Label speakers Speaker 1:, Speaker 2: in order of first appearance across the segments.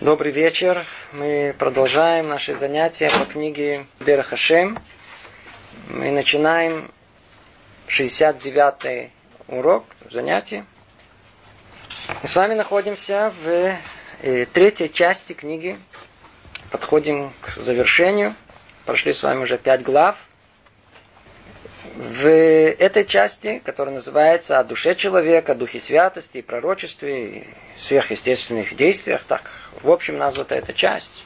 Speaker 1: Добрый вечер. Мы продолжаем наши занятия по книге Дера Хашем. Мы начинаем 69-й урок, занятие. Мы с вами находимся в э, третьей части книги. Подходим к завершению. Прошли с вами уже пять глав. В этой части, которая называется «О душе человека», духе святости, пророчестве, сверхъестественных действиях, так, в общем, названа эта часть.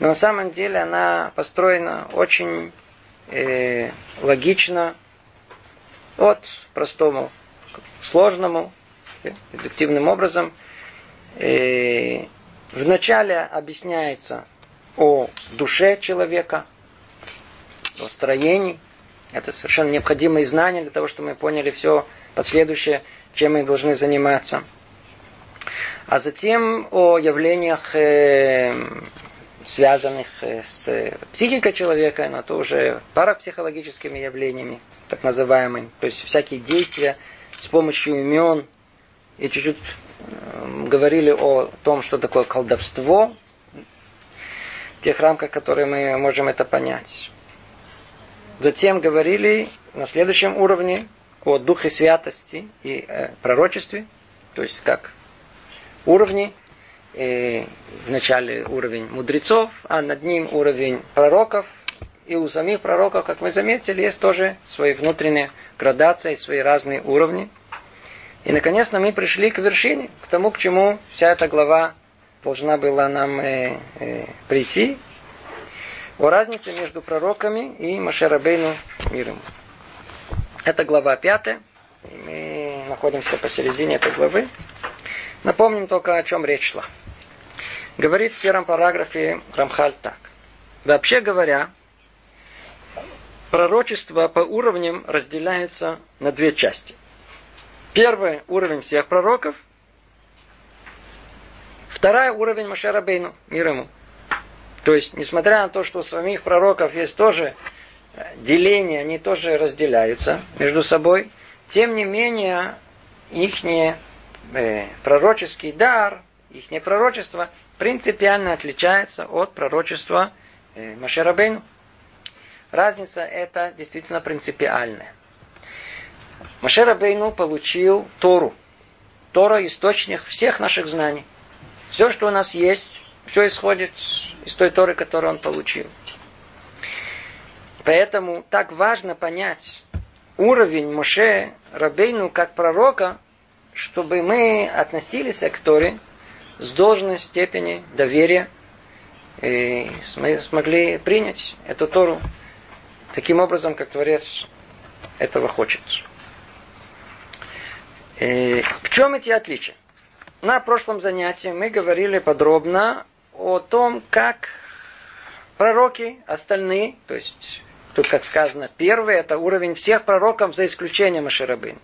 Speaker 1: Но на самом деле она построена очень э, логично, от простому к сложному, дедуктивным образом. И вначале объясняется о душе человека, о строении. Это совершенно необходимые знания для того, чтобы мы поняли все последующее, чем мы должны заниматься. А затем о явлениях, э, связанных э, с психикой человека, но то уже парапсихологическими явлениями, так называемыми. То есть всякие действия с помощью имен. И чуть-чуть э, говорили о том, что такое колдовство, в тех рамках, которые мы можем это понять. Затем говорили на следующем уровне о духе святости и э, пророчестве, то есть как уровни. И в начале уровень мудрецов, а над ним уровень пророков. И у самих пророков, как мы заметили, есть тоже свои внутренние градации, свои разные уровни. И, наконец, мы пришли к вершине, к тому, к чему вся эта глава должна была нам э, э, прийти. О разнице между пророками и Машерабейну миром. Это глава пятая. Мы находимся посередине этой главы. Напомним только, о чем речь шла. Говорит в первом параграфе Рамхаль так. Вообще говоря, пророчество по уровням разделяется на две части. Первый уровень всех пророков. Второй уровень Машера Бейну, мир ему. То есть, несмотря на то, что у самих пророков есть тоже деление, они тоже разделяются между собой, тем не менее, их э, пророческий дар, их пророчество принципиально отличается от пророчества э, Машерабейну. Разница это действительно принципиальная. Машерабейну получил Тору. Тора – источник всех наших знаний. Все, что у нас есть, все исходит из той Торы, которую он получил. Поэтому так важно понять уровень Моше Рабейну как пророка, чтобы мы относились к Торе с должной степени доверия и смогли принять эту Тору таким образом, как Творец этого хочет. И в чем эти отличия? На прошлом занятии мы говорили подробно о том, как пророки, остальные, то есть тут, как сказано, первый, это уровень всех пророков, за исключением Аширабын.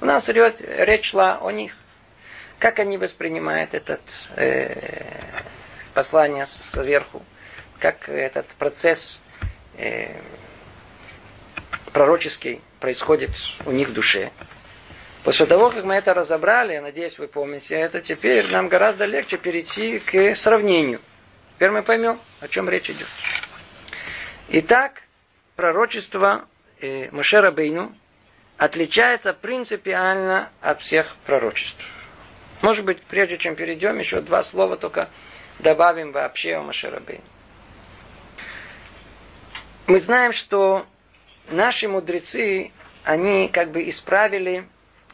Speaker 1: У нас речь шла о них. Как они воспринимают этот э, послание сверху, как этот процесс э, пророческий происходит у них в душе. После того, как мы это разобрали, я надеюсь, вы помните, это теперь нам гораздо легче перейти к сравнению. Теперь мы поймем, о чем речь идет. Итак, пророчество э, Мошера Бейну отличается принципиально от всех пророчеств. Может быть, прежде чем перейдем, еще два слова только добавим вообще о Машарабейну. Мы знаем, что наши мудрецы, они как бы исправили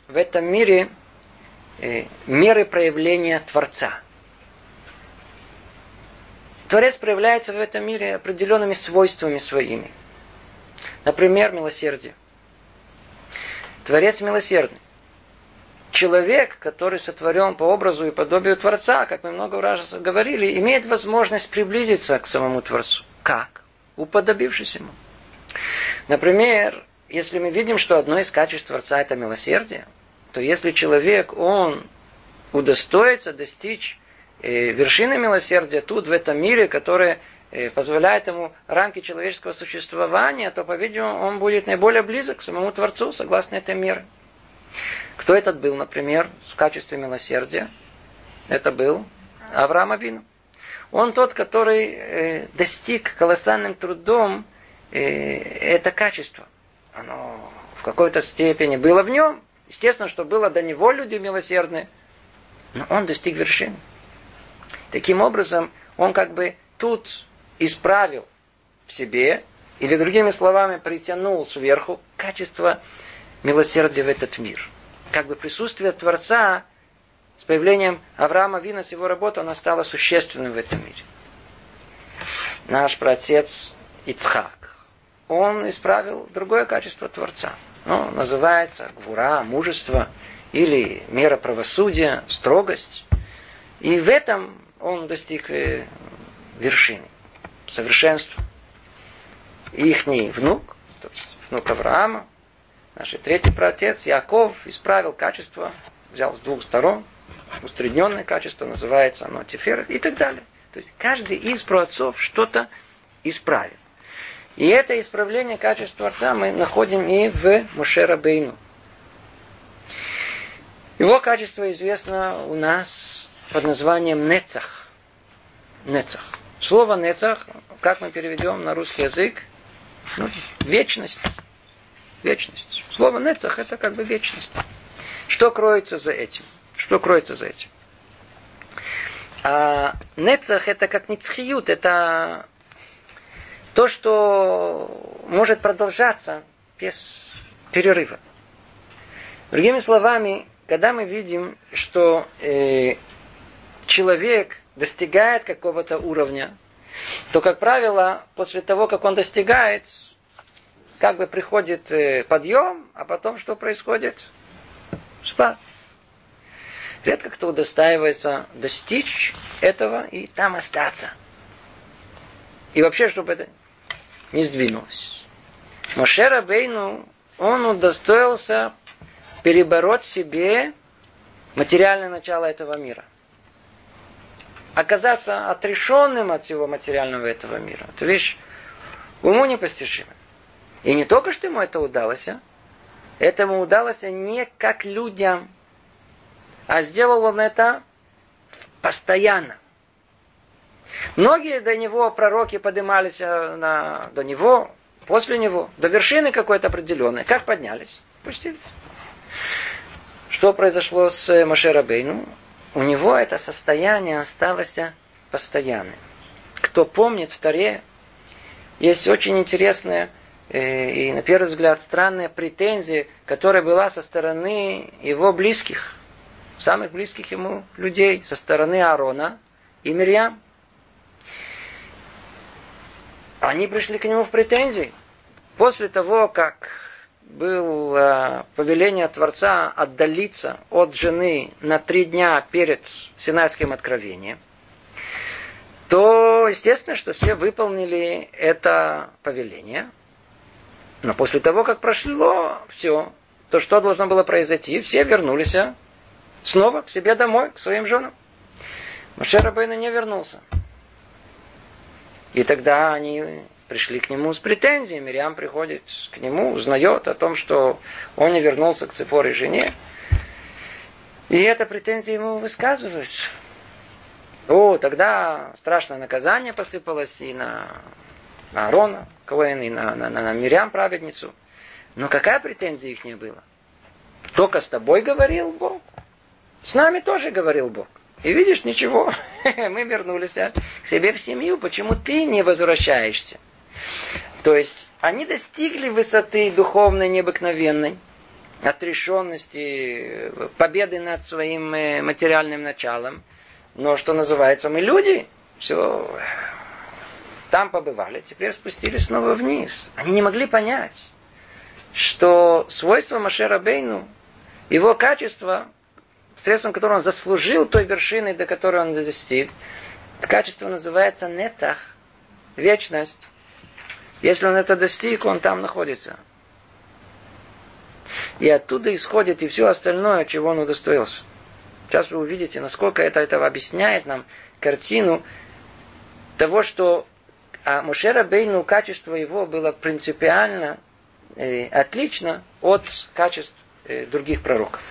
Speaker 1: в этом мире э, меры проявления Творца. Творец проявляется в этом мире определенными свойствами своими. Например, милосердие. Творец милосердный. Человек, который сотворен по образу и подобию Творца, как мы много раз говорили, имеет возможность приблизиться к самому Творцу. Как? Уподобившись ему. Например, если мы видим, что одно из качеств Творца это милосердие, то если человек, он удостоится достичь э, вершины милосердия тут, в этом мире, которое э, позволяет ему рамки человеческого существования, то, по-видимому, он будет наиболее близок к самому Творцу, согласно этой мере. Кто этот был, например, в качестве милосердия? Это был Авраама Вину. Он тот, который э, достиг колоссальным трудом это качество. Оно в какой-то степени было в нем. Естественно, что было до него люди милосердные. Но он достиг вершины. Таким образом, он как бы тут исправил в себе, или другими словами, притянул сверху качество милосердия в этот мир. Как бы присутствие Творца с появлением Авраама Вина с его работой, оно стало существенным в этом мире. Наш праотец Ицхак, он исправил другое качество Творца. Ну, называется гвура, мужество, или мера правосудия, строгость. И в этом он достиг э, вершины, совершенства. Ихний внук, то есть внук Авраама, наш третий праотец Яков исправил качество, взял с двух сторон, усредненное качество, называется оно Тефер и так далее. То есть каждый из праотцов что-то исправил. И это исправление качества Творца мы находим и в Мушера Бейну. Его качество известно у нас под названием Нецах. Нецах. Слово Нецах, как мы переведем на русский язык, ну, вечность. Вечность. Слово Нецах это как бы вечность. Что кроется за этим? Что кроется за этим? А Нецах это как Ницхиют, это то, что может продолжаться без перерыва. Другими словами, когда мы видим, что э, человек достигает какого-то уровня, то, как правило, после того, как он достигает, как бы приходит э, подъем, а потом что происходит? Спад. Редко кто удостаивается достичь этого и там остаться. И вообще, чтобы это не сдвинулось. Мошера Бейну, он удостоился перебороть в себе материальное начало этого мира. Оказаться отрешенным от всего материального этого мира. Это вещь уму непостижимая. И не только что ему это удалось, а? этому удалось не как людям, а сделал он это постоянно. Многие до него пророки поднимались э, на, до него, после него, до вершины какой-то определенной. Как поднялись? Пустились. Что произошло с э, Машерабейну? У него это состояние осталось постоянным. Кто помнит в Таре, есть очень интересная э, и, на первый взгляд, странная претензия, которая была со стороны его близких, самых близких ему людей, со стороны Аарона и Мирьям. Они пришли к нему в претензии. После того, как было повеление Творца отдалиться от жены на три дня перед Синайским откровением, то естественно, что все выполнили это повеление. Но после того, как прошло все, то что должно было произойти? Все вернулись снова к себе домой, к своим женам. Маше Рабейна не вернулся. И тогда они пришли к нему с претензиями. Мириам приходит к нему, узнает о том, что он не вернулся к Цепоре жене. И эта претензия ему высказывается. О, тогда страшное наказание посыпалось и на, на Аарона, Коэн, и на, на, на, на Мирям, праведницу. Но какая претензия их не было? Только с тобой говорил Бог. С нами тоже говорил Бог. И видишь, ничего, мы вернулись а, к себе в семью. Почему ты не возвращаешься? То есть они достигли высоты духовной необыкновенной, отрешенности, победы над своим э, материальным началом. Но что называется, мы люди, все, там побывали, теперь спустились снова вниз. Они не могли понять, что свойство Машера Бейну, его качество, средством которого он заслужил той вершины, до которой он достиг, качество называется нецах, вечность. Если он это достиг, он там находится. И оттуда исходит и все остальное, чего он удостоился. Сейчас вы увидите, насколько это, это объясняет нам картину того, что а Мушера Бейну качество его было принципиально э, отлично от качеств э, других пророков.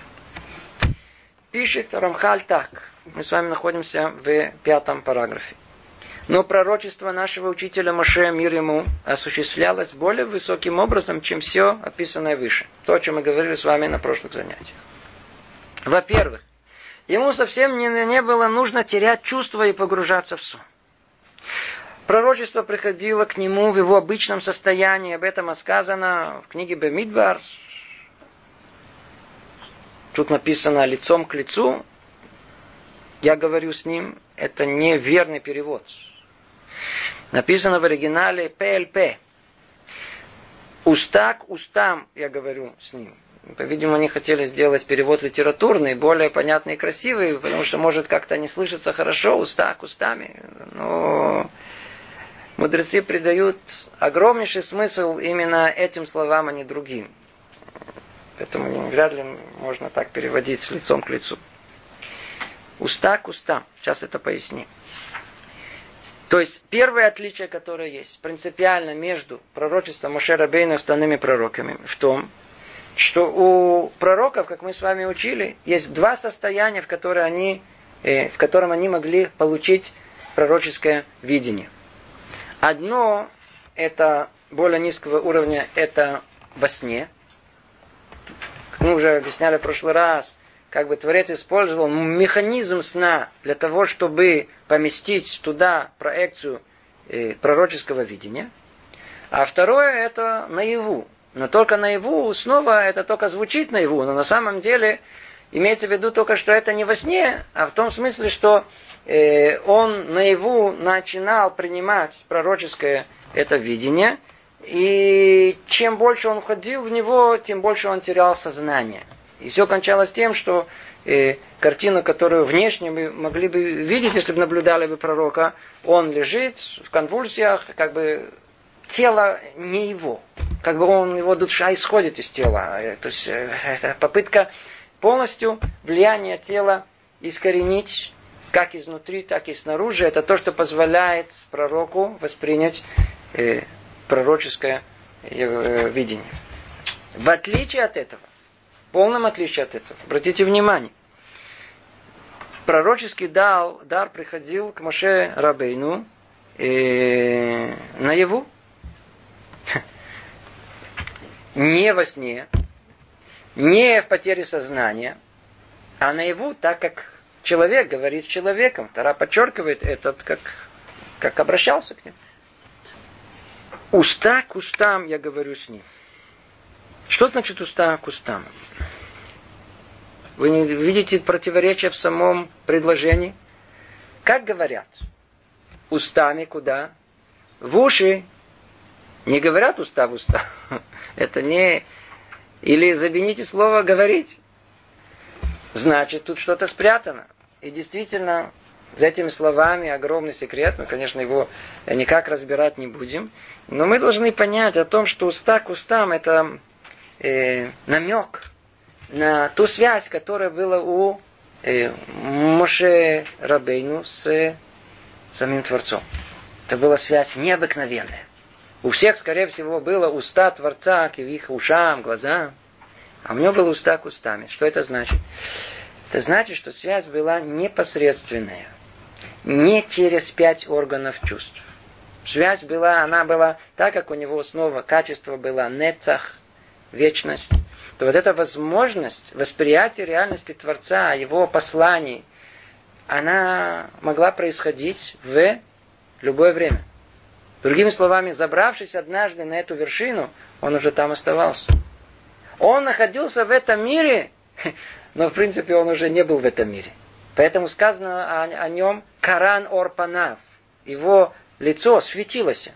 Speaker 1: Пишет Рамхаль так. Мы с вами находимся в пятом параграфе. Но пророчество нашего учителя Моше, мир ему, осуществлялось более высоким образом, чем все описанное выше. То, о чем мы говорили с вами на прошлых занятиях. Во-первых, ему совсем не, не было нужно терять чувства и погружаться в сон. Пророчество приходило к нему в его обычном состоянии. Об этом сказано в книге Бемидбар. Тут написано лицом к лицу. Я говорю с ним. Это неверный перевод. Написано в оригинале ПЛП. Уста к устам я говорю с ним. По-видимому, они хотели сделать перевод литературный, более понятный и красивый, потому что, может, как-то не слышится хорошо, уста к устами. Но мудрецы придают огромнейший смысл именно этим словам, а не другим. Поэтому вряд ли можно так переводить с лицом к лицу. Уста к устам. Сейчас это поясним. То есть первое отличие, которое есть принципиально между пророчеством Моше Бейна и остальными пророками в том, что у пророков, как мы с вами учили, есть два состояния, в, которые они, э, в котором они могли получить пророческое видение. Одно это более низкого уровня, это во сне. Мы уже объясняли в прошлый раз, как бы Творец использовал механизм сна для того, чтобы поместить туда проекцию э, пророческого видения. А второе это наяву. Но только наяву снова это только звучит наяву, но на самом деле имеется в виду только, что это не во сне, а в том смысле, что э, он наяву начинал принимать пророческое это видение, и чем больше он входил в него, тем больше он терял сознание. И все кончалось тем, что э, картину, которую внешне мы могли бы видеть, если бы наблюдали бы пророка, он лежит в конвульсиях, как бы тело не его. Как бы он, его душа исходит из тела. Э, то есть э, это попытка полностью влияние тела искоренить как изнутри, так и снаружи. Это то, что позволяет пророку воспринять э, пророческое э, видение. В отличие от этого, в полном отличие от этого, обратите внимание, пророческий дар, дар приходил к Моше Рабейну э, наяву. Не во сне, не в потере сознания, а наяву, так как человек говорит с человеком. Тара подчеркивает этот, как, как обращался к ним. Уста к устам я говорю с ним. Что значит уста к устам? Вы не видите противоречия в самом предложении? Как говорят? Устами куда? В уши. Не говорят уста в уста. Это не... Или замените слово говорить. Значит, тут что-то спрятано. И действительно, за этими словами огромный секрет. Мы, конечно, его никак разбирать не будем. Но мы должны понять о том, что уста к устам это э, намек на ту связь, которая была у э, Моше Рабейну с э, самим Творцом. Это была связь необыкновенная. У всех, скорее всего, было уста Творца к их ушам, глазам. А у него было уста к устами. Что это значит? Это значит, что связь была непосредственная. Не через пять органов чувств. Связь была, она была, так как у него снова качество было нецах, вечность, то вот эта возможность восприятия реальности Творца, его посланий, она могла происходить в любое время. Другими словами, забравшись однажды на эту вершину, он уже там оставался. Он находился в этом мире, но в принципе он уже не был в этом мире. Поэтому сказано о, о нем Каран Орпанав. Его лицо светилось.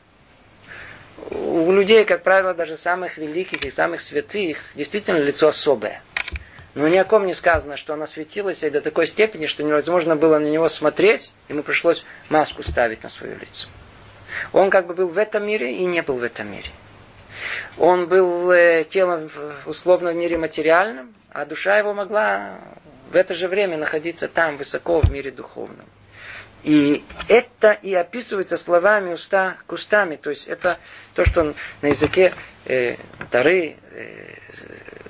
Speaker 1: У людей, как правило, даже самых великих и самых святых, действительно лицо особое. Но ни о ком не сказано, что оно светилось до такой степени, что невозможно было на него смотреть, ему пришлось маску ставить на свое лицо. Он как бы был в этом мире и не был в этом мире. Он был э, телом условно в мире материальном, а душа его могла в это же время находиться там, высоко в мире духовном. И это и описывается словами уста к устами. То есть это то, что на языке э, Тары э,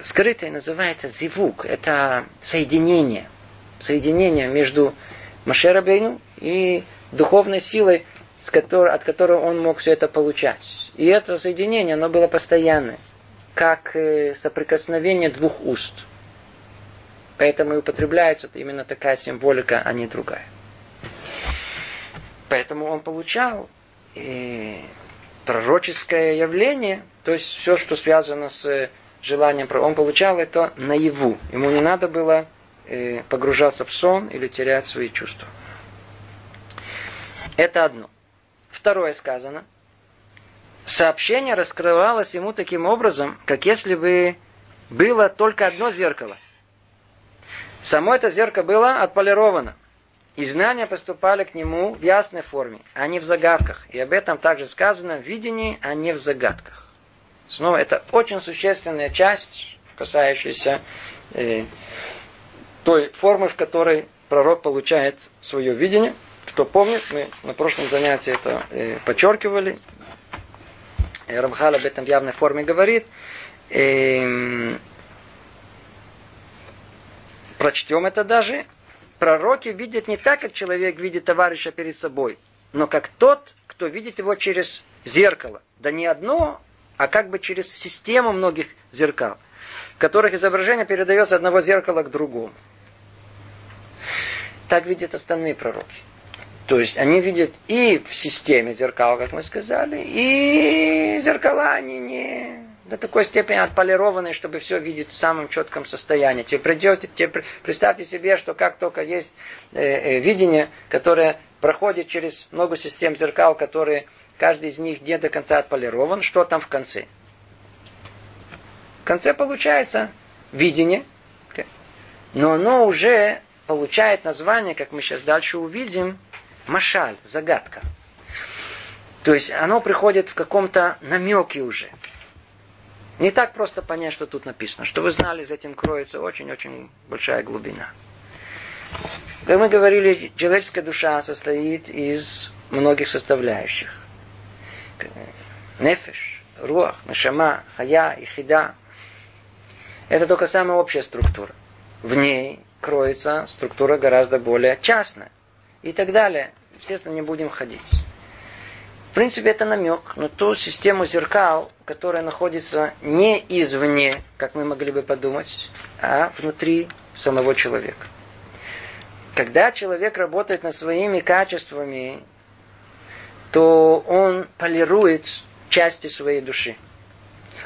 Speaker 1: скрытое называется зивук. Это соединение. соединение между Машерабейну и духовной силой, с которой, от которой он мог все это получать. И это соединение, оно было постоянное, как э, соприкосновение двух уст. Поэтому и употребляется именно такая символика, а не другая. Поэтому он получал и пророческое явление, то есть все, что связано с желанием, он получал это наяву. Ему не надо было э, погружаться в сон или терять свои чувства. Это одно. Второе сказано. Сообщение раскрывалось ему таким образом, как если бы было только одно зеркало. Само это зеркало было отполировано. И знания поступали к нему в ясной форме, а не в загадках. И об этом также сказано в видении, а не в загадках. Снова это очень существенная часть, касающаяся э, той формы, в которой пророк получает свое видение. Кто помнит, мы на прошлом занятии это э, подчеркивали. Рамхал об этом в явной форме говорит. Э, прочтем это даже пророки видят не так, как человек видит товарища перед собой, но как тот, кто видит его через зеркало. Да не одно, а как бы через систему многих зеркал, в которых изображение передается одного зеркала к другому. Так видят остальные пророки. То есть они видят и в системе зеркал, как мы сказали, и зеркала они не до такой степени отполированные, чтобы все видеть в самом четком состоянии. Тебе придете, тебе, представьте себе, что как только есть э, э, видение, которое проходит через много систем зеркал, которые каждый из них не до конца отполирован, что там в конце? В конце получается видение, но оно уже получает название, как мы сейчас дальше увидим, машаль, загадка. То есть оно приходит в каком-то намеке уже. Не так просто понять, что тут написано. Что вы знали, за этим кроется очень-очень большая глубина. Как мы говорили, человеческая душа состоит из многих составляющих. Нефеш, руах, нашама, хая и хида. Это только самая общая структура. В ней кроется структура гораздо более частная. И так далее. Естественно, не будем ходить принципе, это намек на ту систему зеркал, которая находится не извне, как мы могли бы подумать, а внутри самого человека. Когда человек работает над своими качествами, то он полирует части своей души.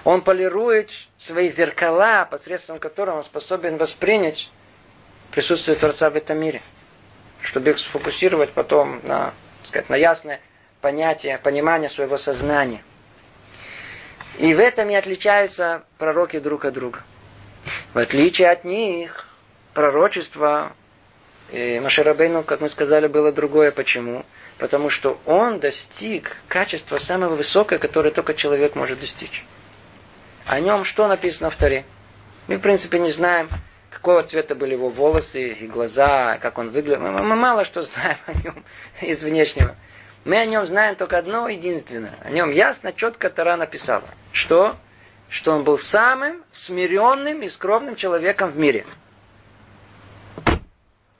Speaker 1: Он полирует свои зеркала, посредством которых он способен воспринять присутствие Творца в этом мире. Чтобы их сфокусировать потом на, сказать, на ясное понятие, понимание своего сознания. И в этом и отличаются пророки друг от друга. В отличие от них, пророчество Маширабейну, как мы сказали, было другое. Почему? Потому что он достиг качества самого высокого, которое только человек может достичь. О нем что написано в Таре? Мы, в принципе, не знаем, какого цвета были его волосы и глаза, как он выглядел. Мы мало что знаем о нем из внешнего. Мы о нем знаем только одно единственное. О нем ясно, четко Тара написала. Что? Что он был самым смиренным и скромным человеком в мире.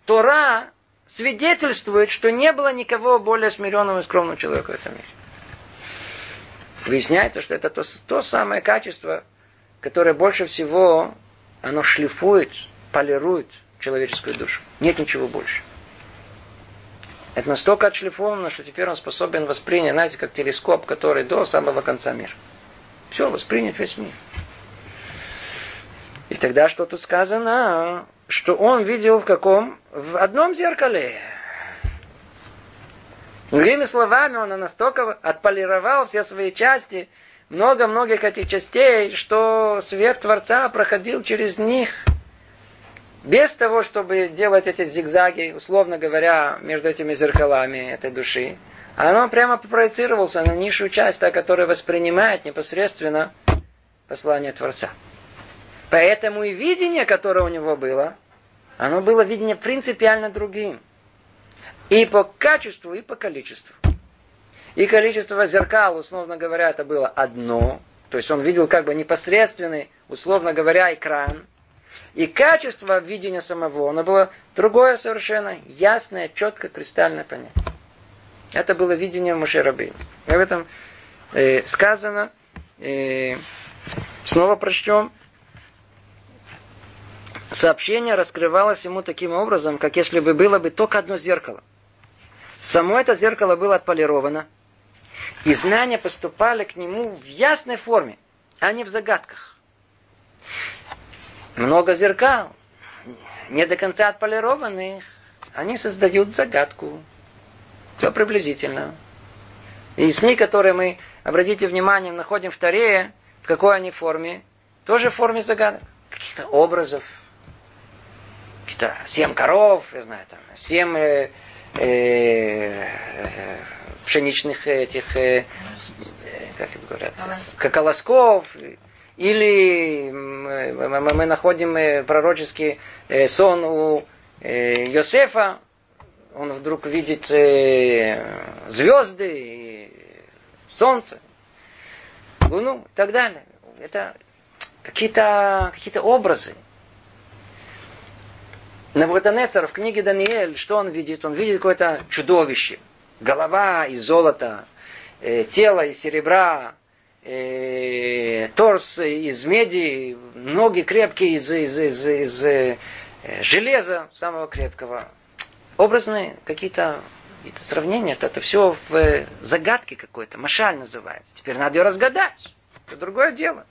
Speaker 1: Тора свидетельствует, что не было никого более смиренного и скромного человека в этом мире. Выясняется, что это то, то самое качество, которое больше всего оно шлифует, полирует человеческую душу. Нет ничего больше. Это настолько отшлифовано, что теперь он способен воспринять, знаете, как телескоп, который до самого конца мира. Все, воспринять весь мир. И тогда что тут сказано? Что он видел в каком? В одном зеркале. Другими словами, он настолько отполировал все свои части, много многих этих частей, что свет Творца проходил через них – без того, чтобы делать эти зигзаги, условно говоря, между этими зеркалами этой души, оно прямо проецировался на низшую часть, та, которая воспринимает непосредственно послание Творца. Поэтому и видение, которое у него было, оно было видение принципиально другим. И по качеству, и по количеству. И количество зеркал, условно говоря, это было одно. То есть он видел как бы непосредственный, условно говоря, экран – И качество видения самого, оно было другое совершенно, ясное, четко, кристально понятно. Это было видение Мушерабейна. И об этом э, сказано, э, снова прочтем, сообщение раскрывалось ему таким образом, как если бы было бы только одно зеркало. Само это зеркало было отполировано, и знания поступали к нему в ясной форме, а не в загадках. Много зеркал, не до конца отполированных, они создают загадку. Все приблизительно. И сны, которые мы, обратите внимание, находим в Таре, в какой они форме? Тоже в форме загадок. Каких-то образов. Какие-то семь коров, я знаю, там, семь э, э, пшеничных этих, э, как это говорят, колосков. Или мы находим пророческий сон у Йосефа, он вдруг видит звезды, солнце, луну и так далее. Это какие-то какие образы. Навуходонецер в книге Даниэль, что он видит? Он видит какое-то чудовище. Голова из золота, э, тело из серебра, э, торс из меди, ноги крепкие из, из, из, из э, железа самого крепкого. Образные какие-то какие сравнения, это, это все в загадке какой-то, машаль называется. Теперь надо ее разгадать. Это другое дело.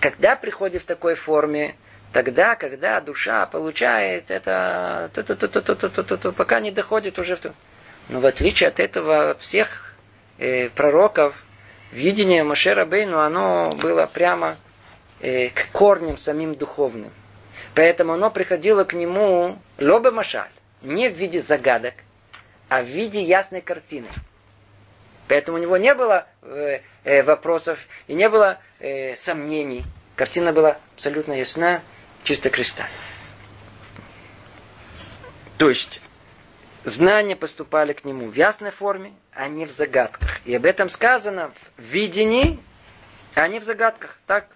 Speaker 1: Когда приходит в такой форме, тогда, когда душа получает это, то, то, то, то, то, то, то, то, то, пока не доходит уже в то. Но в отличие от этого, всех э, пророков, видение Машера Бейну, оно было прямо э, к корням самим духовным. Поэтому оно приходило к нему лобе машаль, не в виде загадок, а в виде ясной картины. Поэтому у него не было э, э, вопросов и не было э, сомнений. Картина была абсолютно ясна, чисто кристально. То есть, знания поступали к нему в ясной форме, а не в загадках. И об этом сказано в видении, а не в загадках. Так,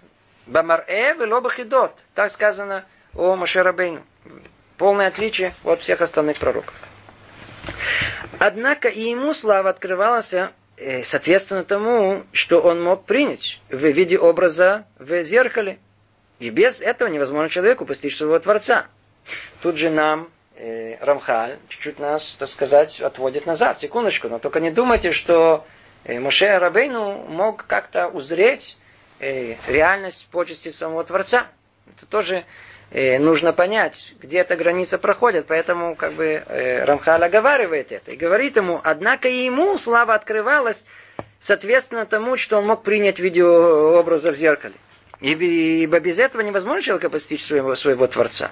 Speaker 1: Бамар-э велобахидот. Так сказано о Машерабейну. Полное отличие от всех остальных пророков. Однако и ему слава открывалась э, соответственно тому, что он мог принять в виде образа в зеркале. И без этого невозможно человеку постичь своего Творца. Тут же нам э, Рамхаль чуть-чуть нас, так сказать, отводит назад, секундочку. Но только не думайте, что э, Моше Рабейну мог как-то узреть э, реальность почести самого Творца. Это тоже э, нужно понять, где эта граница проходит. Поэтому как бы э, Рамхаль оговаривает это и говорит ему, однако и ему слава открывалась соответственно тому, что он мог принять видеообраза в зеркале. Ибо без этого невозможно человека постичь своего, своего Творца.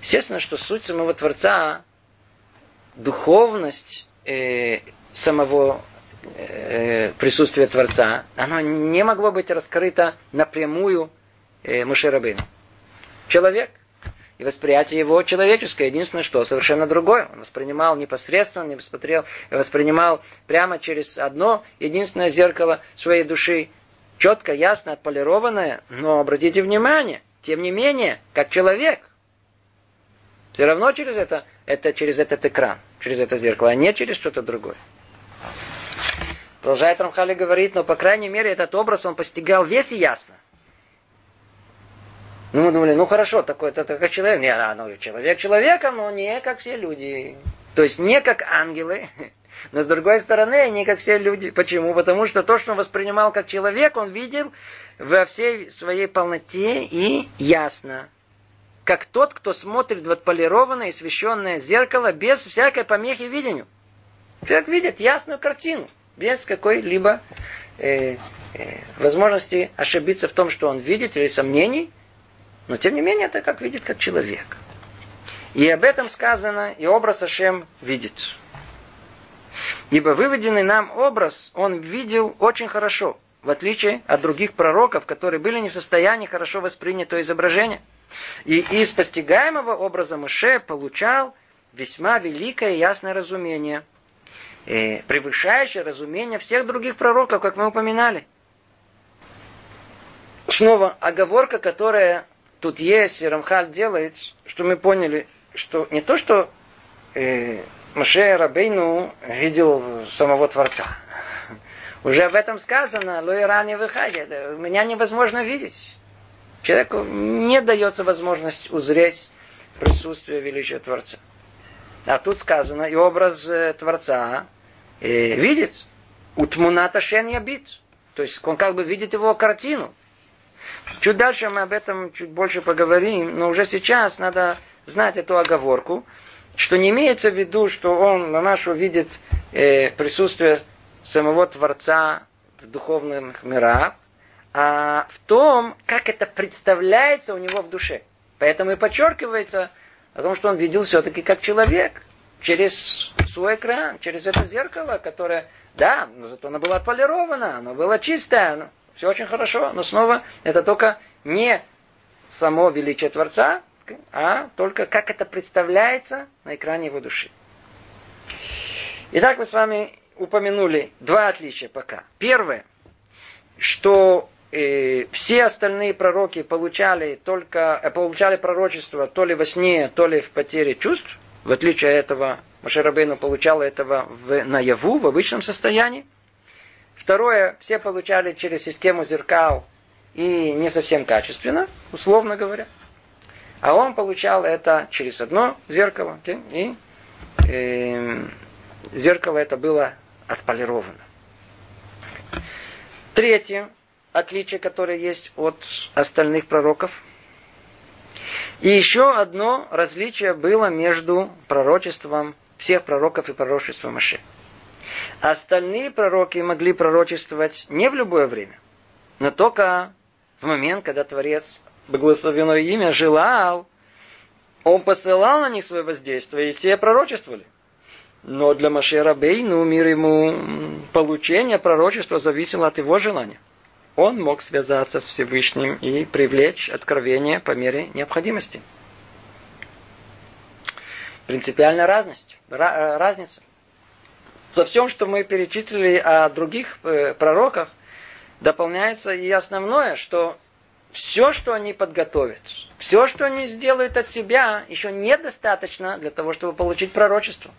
Speaker 1: Естественно, что суть самого Творца, духовность э, самого э, присутствия Творца, оно не могло быть раскрыто напрямую э, Мушерабейну человек. И восприятие его человеческое, единственное что, совершенно другое. Он воспринимал непосредственно, не воспринимал, воспринимал прямо через одно единственное зеркало своей души, четко, ясно, отполированное, но обратите внимание, тем не менее, как человек, все равно через это, это через этот экран, через это зеркало, а не через что-то другое. Продолжает Рамхали говорит, но по крайней мере этот образ он постигал весь и ясно. Ну, мы думали, ну хорошо, такой, это как человек. Не, а, ну, человек человека, но не как все люди. То есть не как ангелы, но с другой стороны, не как все люди. Почему? Потому что то, что он воспринимал как человек, он видел во всей своей полноте и ясно. Как тот, кто смотрит в отполированное и освещенное зеркало без всякой помехи видению. Человек видит ясную картину, без какой-либо э, э, возможности ошибиться в том, что он видит, или сомнений. Но тем не менее это как видит как человек. И об этом сказано, и образ Ашем видит. Ибо выведенный нам образ он видел очень хорошо, в отличие от других пророков, которые были не в состоянии хорошо воспринять то изображение. И из постигаемого образа Мыше получал весьма великое и ясное разумение, э, превышающее разумение всех других пророков, как мы упоминали. Снова оговорка, которая тут есть, и Рамхаль делает, что мы поняли, что не то, что э, Маше Рабейну видел самого Творца. Уже об этом сказано, Луи ранее выходит. Меня невозможно видеть. Человеку не дается возможность узреть присутствие величия Творца. А тут сказано, и образ э, Творца э, видит. Утмуната шен ябит. То есть он как бы видит его картину. Чуть дальше мы об этом чуть больше поговорим, но уже сейчас надо знать эту оговорку, что не имеется в виду, что он на нашу видит э, присутствие самого Творца в духовных мирах, а в том, как это представляется у него в душе. Поэтому и подчеркивается о том, что он видел все-таки как человек через свой экран, через это зеркало, которое, да, но зато оно было отполировано, оно было чистое, оно, все очень хорошо, но снова это только не само величие Творца, а только как это представляется на экране его души. Итак, мы с вами упомянули два отличия пока. Первое, что э, все остальные пророки получали только э, получали пророчество то ли во сне, то ли в потере чувств. В отличие от этого, Машарабейну получал этого в, наяву, в обычном состоянии. Второе, все получали через систему зеркал и не совсем качественно, условно говоря. А он получал это через одно зеркало. И э, зеркало это было отполировано. Третье отличие, которое есть от остальных пророков. И еще одно различие было между пророчеством всех пророков и пророчеством Маше. Остальные пророки могли пророчествовать не в любое время, но только в момент, когда Творец, благословенное имя, желал, он посылал на них свое воздействие, и те пророчествовали. Но для Машера Бейну, мир ему, получение пророчества зависело от его желания. Он мог связаться с Всевышним и привлечь откровение по мере необходимости. Принципиальная разность, разница. За всем, что мы перечислили о других э, пророках, дополняется и основное, что все, что они подготовят, все, что они сделают от себя, еще недостаточно для того, чтобы получить пророчество.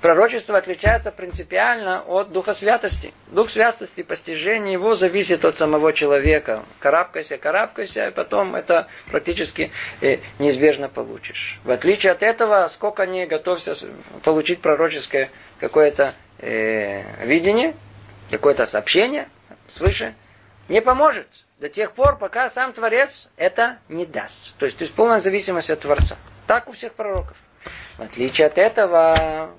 Speaker 1: Пророчество отличается принципиально от Духа Святости. Дух Святости, постижение его зависит от самого человека. Карабкайся, карабкайся, и потом это практически э, неизбежно получишь. В отличие от этого, сколько не готовься получить пророческое какое-то э, видение, какое-то сообщение свыше, не поможет до тех пор, пока сам Творец это не даст. То есть, то есть полная зависимость от Творца. Так у всех пророков. В отличие от этого,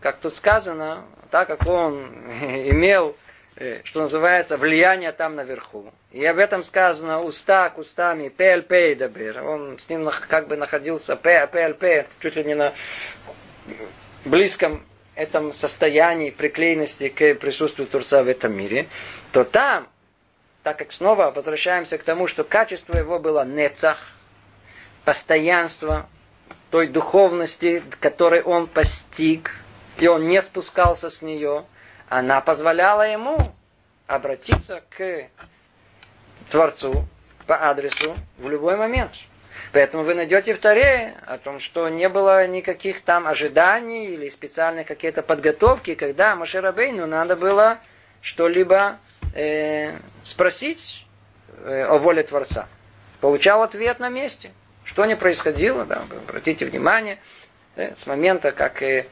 Speaker 1: как тут сказано, так как он имел, э, что называется, влияние там наверху. И об этом сказано уста к устами, пель пей дабир. Он с ним как бы находился пель пель чуть ли не на близком этом состоянии приклеенности к присутствию Турца в этом мире, то там, так как снова возвращаемся к тому, что качество его было нецах, постоянство, той духовности, которой он постиг, и он не спускался с нее, она позволяла ему обратиться к Творцу по адресу в любой момент. Поэтому вы найдете в Таре о том, что не было никаких там ожиданий или специальной какие-то подготовки, когда Маширабейну надо было что-либо э, спросить э, о воле Творца. Получал ответ на месте. Что не происходило, да, обратите внимание, да, с момента, как э,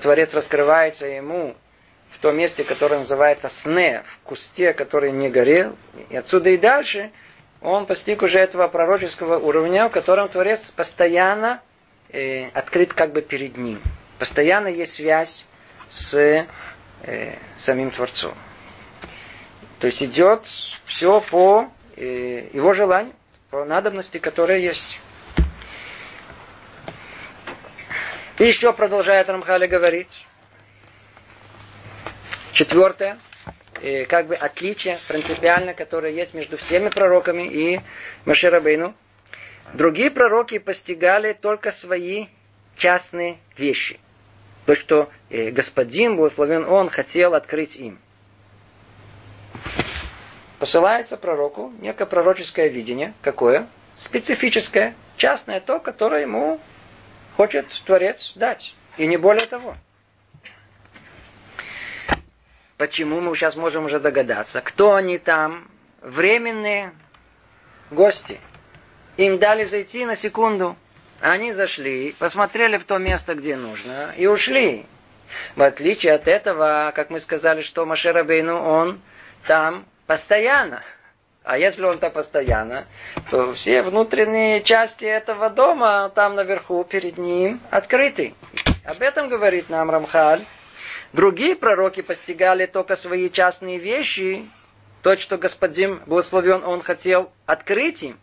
Speaker 1: Творец раскрывается ему в том месте, которое называется сне, в кусте, который не горел, и отсюда и дальше он постиг уже этого пророческого уровня, в котором Творец постоянно э, открыт как бы перед ним. Постоянно есть связь с э, самим Творцом. То есть идет все по э, его желанию по надобности, которая есть. И еще продолжает Рамхали говорить. Четвертое, и как бы отличие принципиально, которое есть между всеми пророками и Маширабейну. Другие пророки постигали только свои частные вещи. То, что э, господин, благословен он, хотел открыть им. Посылается пророку некое пророческое видение. Какое? специфическое, частное то, которое ему хочет Творец дать. И не более того. Почему мы сейчас можем уже догадаться? Кто они там? Временные гости. Им дали зайти на секунду. Они зашли, посмотрели в то место, где нужно, и ушли. В отличие от этого, как мы сказали, что Машера Бейну, он там постоянно. А если он там постоянно, то все внутренние части этого дома там наверху перед ним открыты. Об этом говорит нам Рамхаль. Другие пророки постигали только свои частные вещи, то, что господин благословен, он хотел открыть им.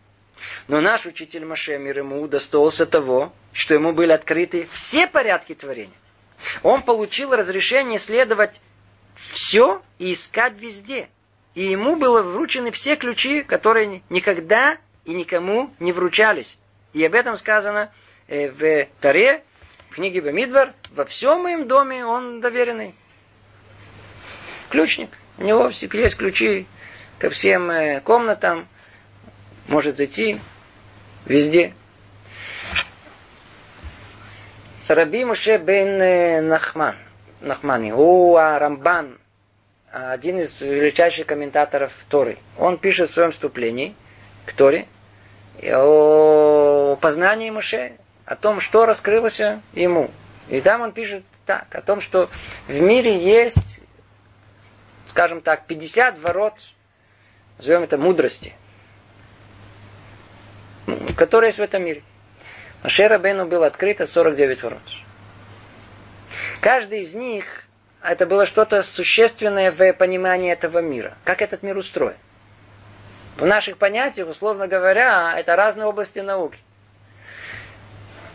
Speaker 1: Но наш учитель Маше, мир ему, удостоился того, что ему были открыты все порядки творения. Он получил разрешение следовать все и искать везде. И ему было вручены все ключи, которые никогда и никому не вручались. И об этом сказано э, в Таре, в книге Бамидбар, во всем моем доме он доверенный. Ключник. У него есть ключи ко всем э, комнатам, может зайти везде. Раби Муше бен э, Нахман, Нахмани, у Рамбан, один из величайших комментаторов Торы. Он пишет в своем вступлении к Торе о познании Муше, о том, что раскрылось ему. И там он пишет так, о том, что в мире есть, скажем так, 50 ворот, назовем это мудрости, которые есть в этом мире. Машера Бену было открыто 49 ворот. Каждый из них это было что-то существенное в понимании этого мира. Как этот мир устроен. В наших понятиях, условно говоря, это разные области науки.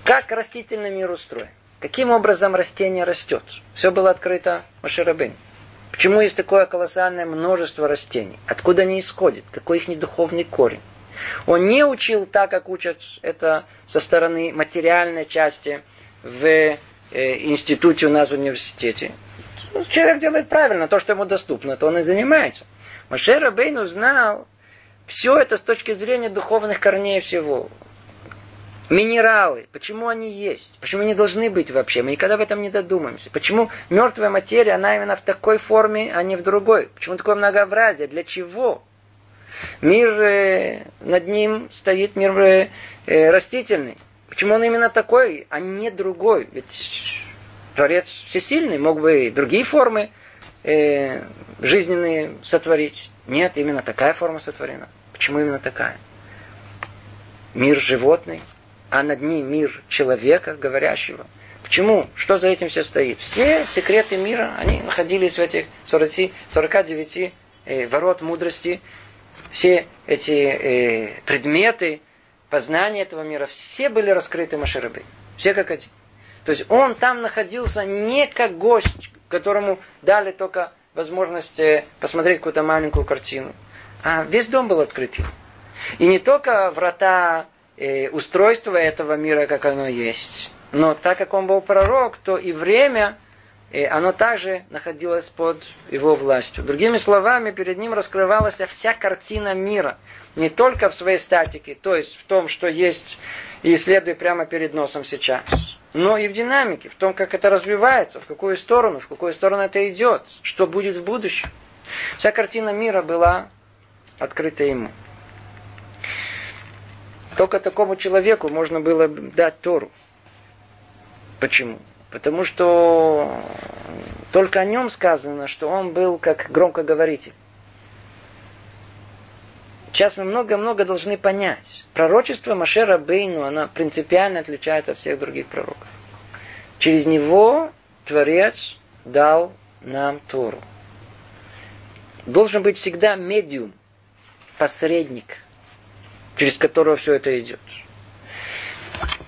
Speaker 1: Как растительный мир устроен? Каким образом растение растет? Все было открыто Маширабин. Почему есть такое колоссальное множество растений? Откуда они исходят? Какой их духовный корень? Он не учил так, как учат это со стороны материальной части в э, институте у нас в университете. Человек делает правильно, то, что ему доступно, то он и занимается. Маше Рабейн знал все это с точки зрения духовных корней всего. Минералы, почему они есть? Почему они должны быть вообще? Мы никогда об этом не додумаемся. Почему мертвая материя, она именно в такой форме, а не в другой? Почему такое многообразие? Для чего? Мир, э, над ним стоит мир э, э, растительный. Почему он именно такой, а не другой? Ведь Творец всесильный, мог бы и другие формы э, жизненные сотворить. Нет, именно такая форма сотворена. Почему именно такая? Мир животный, а над ним мир человека, говорящего. Почему? Что за этим все стоит? Все секреты мира, они находились в этих 40, 49 э, ворот мудрости, все эти э, предметы познания этого мира, все были раскрыты Маширабей. Все как один. То есть он там находился не как гость, которому дали только возможность э, посмотреть какую-то маленькую картину, а весь дом был открыт. И не только врата э, устройства этого мира, как оно есть, но так как он был пророк, то и время и оно также находилось под его властью. Другими словами, перед ним раскрывалась вся картина мира. Не только в своей статике, то есть в том, что есть и исследует прямо перед носом сейчас, но и в динамике, в том, как это развивается, в какую сторону, в какую сторону это идет, что будет в будущем. Вся картина мира была открыта ему. Только такому человеку можно было дать Тору. Почему? Потому что только о нем сказано, что он был как громкоговоритель. Сейчас мы много-много должны понять. Пророчество Машера Бейну, оно принципиально отличается от всех других пророков. Через него Творец дал нам Тору. Должен быть всегда медиум, посредник, через которого все это идет.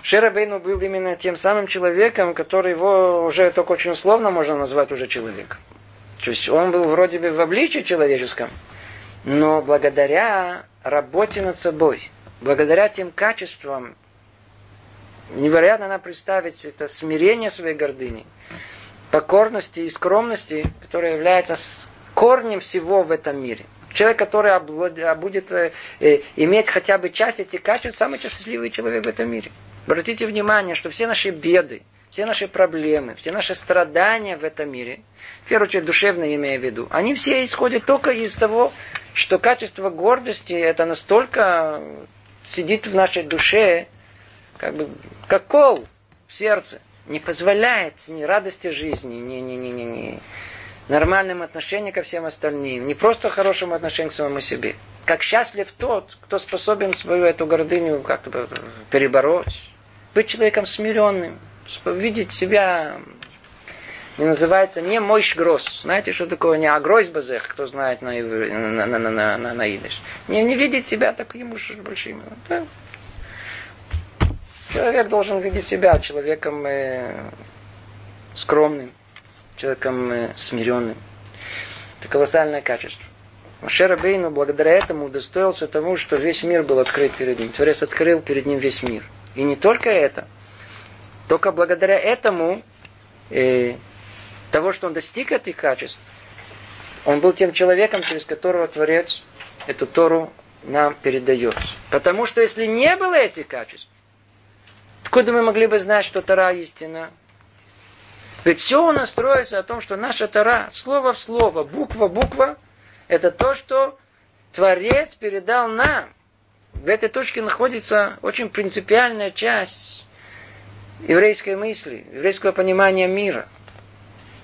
Speaker 1: Шерабейну был именно тем самым человеком, который его уже только очень условно можно назвать уже человеком. То есть он был вроде бы в обличии человеческом, но благодаря работе над собой, благодаря тем качествам, невероятно надо представить это смирение своей гордыни, покорности и скромности, которая является корнем всего в этом мире. Человек, который будет э, э, иметь хотя бы часть этих качеств, самый счастливый человек в этом мире. Обратите внимание, что все наши беды, все наши проблемы, все наши страдания в этом мире, в первую очередь душевно имея в виду, они все исходят только из того, что качество гордости это настолько сидит в нашей душе, как бы как кол в сердце, не позволяет ни радости жизни, ни, ни, ни, ни, ни нормальным отношением ко всем остальным, не просто хорошему отношению к самому себе. Как счастлив тот, кто способен свою эту гордыню как-то перебороть, быть человеком смиренным, видеть себя не называется не мощь гроз. Знаете, что такое не агройс базех, кто знает на, на, на, на, на, на, на идыш. Не, не видеть себя таким уж большим. Да? Человек должен видеть себя человеком э, скромным, человеком э, смиренным. Это колоссальное качество. Маше Рабейну благодаря этому удостоился тому, что весь мир был открыт перед ним. Творец открыл перед ним весь мир. И не только это. Только благодаря этому, э, того, что он достиг этих качеств, он был тем человеком, через которого Творец эту Тору нам передает. Потому что если не было этих качеств, откуда мы могли бы знать, что Тора истина? Ведь все у нас строится о том, что наша Тора, слово в слово, буква в буква, это то, что Творец передал нам. В этой точке находится очень принципиальная часть еврейской мысли, еврейского понимания мира.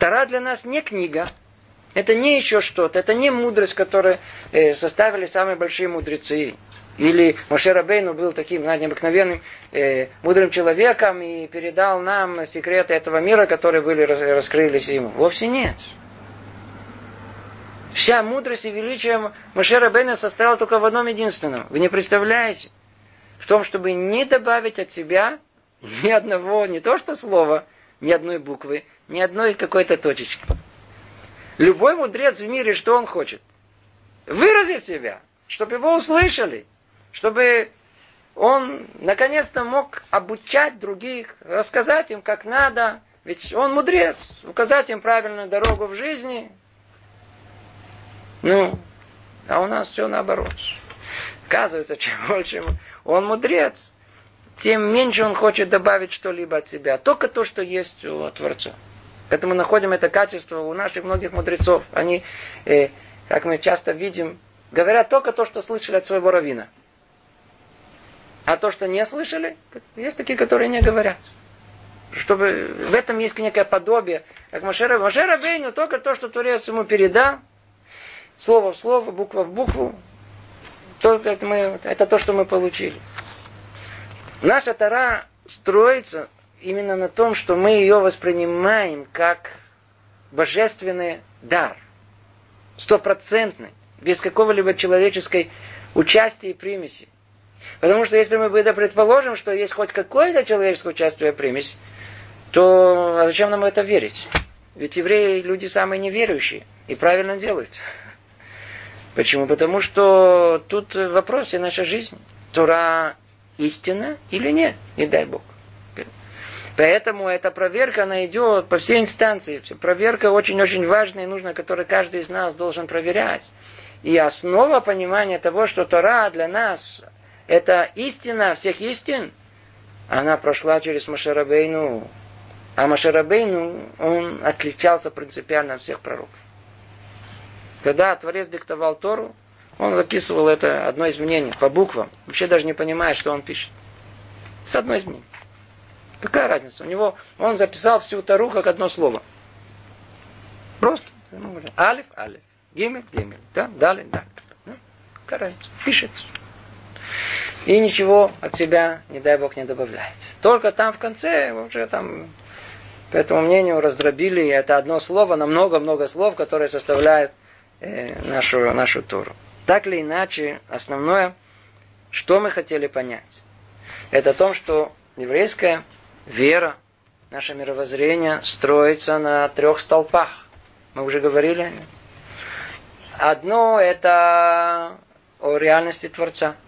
Speaker 1: Тора для нас не книга, это не еще что-то, это не мудрость, которую э, составили самые большие мудрецы. Или Моше Рабейну был таким необыкновенным э, мудрым человеком и передал нам секреты этого мира, которые были раскрылись ему. Вовсе нет. Вся мудрость и величие Моше Рабейна состояла только в одном единственном. Вы не представляете? В том, чтобы не добавить от себя ни одного, не то что слова, ни одной буквы, ни одной какой-то точечки. Любой мудрец в мире, что он хочет? Выразить себя, чтобы его услышали чтобы он наконец-то мог обучать других, рассказать им, как надо. Ведь он мудрец, указать им правильную дорогу в жизни. Ну, а у нас все наоборот. Оказывается, чем больше он мудрец, тем меньше он хочет добавить что-либо от себя. Только то, что есть у Творца. Поэтому находим это качество у наших многих мудрецов. Они, э, как мы часто видим, говорят только то, что слышали от своего равина. А то, что не слышали, есть такие, которые не говорят. Чтобы в этом есть некое подобие. Как Машера, Машера Бейну только то, что Творец ему передал, слово в слово, буква в букву, то, это, мы, это то, что мы получили. Наша Тара строится именно на том, что мы ее воспринимаем как божественный дар. Стопроцентный, без какого-либо человеческой участия и примеси. Потому что если мы предположим, что есть хоть какое-то человеческое участие примесь, то а зачем нам это верить? Ведь евреи люди самые неверующие и правильно делают. Почему? Потому что тут вопрос вопросе наша жизнь. Тура истина или нет? Не дай Бог. Поэтому эта проверка, она идет по всей инстанции. Проверка очень-очень важная и нужная, которую каждый из нас должен проверять. И основа понимания того, что Тора для нас это истина всех истин, она прошла через Машарабейну. А Машарабейну, он отличался принципиально от всех пророков. Когда Творец диктовал Тору, он записывал это одно из мнений по буквам, вообще даже не понимая, что он пишет. Это одно из мнений. Какая разница? У него он записал всю Тору как одно слово. Просто. Алиф, алиф. Гимель, гимель. Да, далее, да. Какая разница? Пишет и ничего от себя, не дай Бог, не добавляет. Только там в конце уже там, по этому мнению, раздробили это одно слово на много-много слов, которые составляют э, нашу, нашу Туру. Так или иначе, основное, что мы хотели понять, это то, что еврейская вера, наше мировоззрение строится на трех столпах. Мы уже говорили. Одно это о реальности Творца –